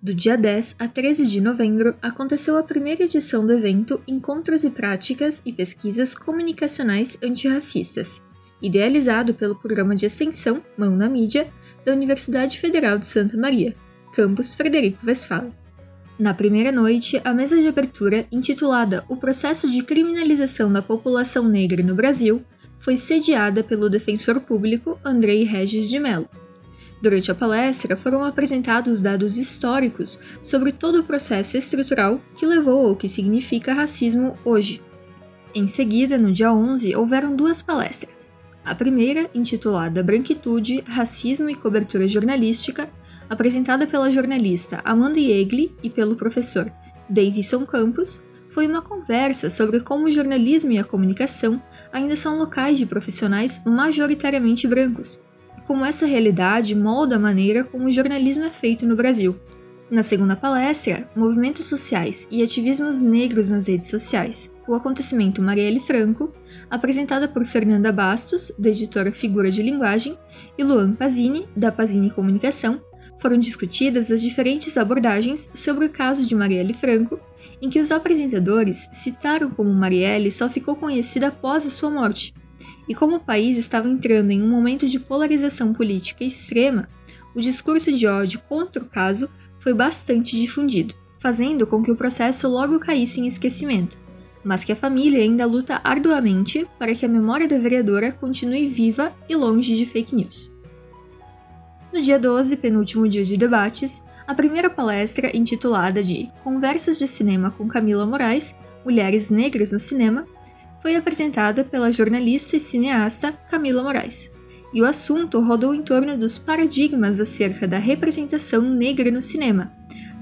Do dia 10 a 13 de novembro, aconteceu a primeira edição do evento Encontros e Práticas e Pesquisas Comunicacionais Antirracistas, idealizado pelo Programa de Extensão Mão na Mídia da Universidade Federal de Santa Maria, campus Frederico Westphalen. Na primeira noite, a mesa de abertura, intitulada O Processo de Criminalização da População Negra no Brasil, foi sediada pelo defensor público Andrei Regis de Mello Durante a palestra, foram apresentados dados históricos sobre todo o processo estrutural que levou ao que significa racismo hoje. Em seguida, no dia 11, houveram duas palestras. A primeira, intitulada Branquitude, Racismo e Cobertura Jornalística, apresentada pela jornalista Amanda Yegley e pelo professor Davidson Campos, foi uma conversa sobre como o jornalismo e a comunicação ainda são locais de profissionais majoritariamente brancos como essa realidade molda a maneira como o jornalismo é feito no Brasil. Na segunda palestra, Movimentos Sociais e Ativismos Negros nas Redes Sociais, o acontecimento Marielle Franco, apresentada por Fernanda Bastos, da editora Figura de Linguagem, e Luan Pazini, da Pazini Comunicação, foram discutidas as diferentes abordagens sobre o caso de Marielle Franco, em que os apresentadores citaram como Marielle só ficou conhecida após a sua morte, e como o país estava entrando em um momento de polarização política extrema, o discurso de ódio contra o caso foi bastante difundido, fazendo com que o processo logo caísse em esquecimento, mas que a família ainda luta arduamente para que a memória da vereadora continue viva e longe de fake news. No dia 12, penúltimo dia de debates, a primeira palestra, intitulada de Conversas de Cinema com Camila Moraes Mulheres Negras no Cinema, foi apresentada pela jornalista e cineasta Camila Moraes. E o assunto rodou em torno dos paradigmas acerca da representação negra no cinema,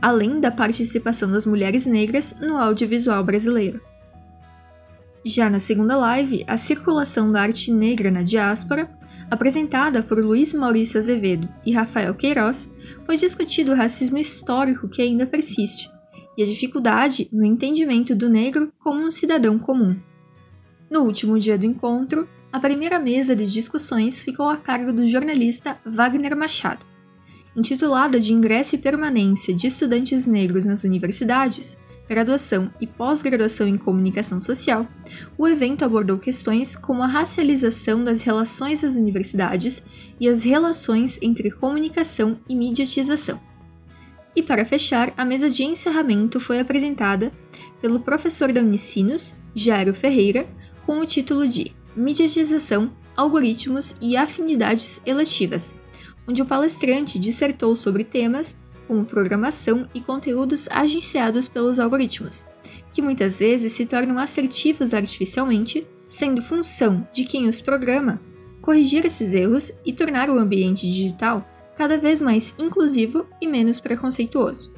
além da participação das mulheres negras no audiovisual brasileiro. Já na segunda live, a circulação da arte negra na diáspora, apresentada por Luiz Maurício Azevedo e Rafael Queiroz, foi discutido o racismo histórico que ainda persiste e a dificuldade no entendimento do negro como um cidadão comum. No último dia do encontro, a primeira mesa de discussões ficou a cargo do jornalista Wagner Machado. Intitulada de Ingresso e Permanência de Estudantes Negros nas Universidades, Graduação e Pós-Graduação em Comunicação Social, o evento abordou questões como a racialização das relações das universidades e as relações entre comunicação e mediatização. E para fechar, a mesa de encerramento foi apresentada pelo professor da Unicinos, Jairo Ferreira, com o título de Mediatização, Algoritmos e Afinidades Eletivas, onde o palestrante dissertou sobre temas como programação e conteúdos agenciados pelos algoritmos, que muitas vezes se tornam assertivos artificialmente, sendo função de quem os programa corrigir esses erros e tornar o ambiente digital cada vez mais inclusivo e menos preconceituoso.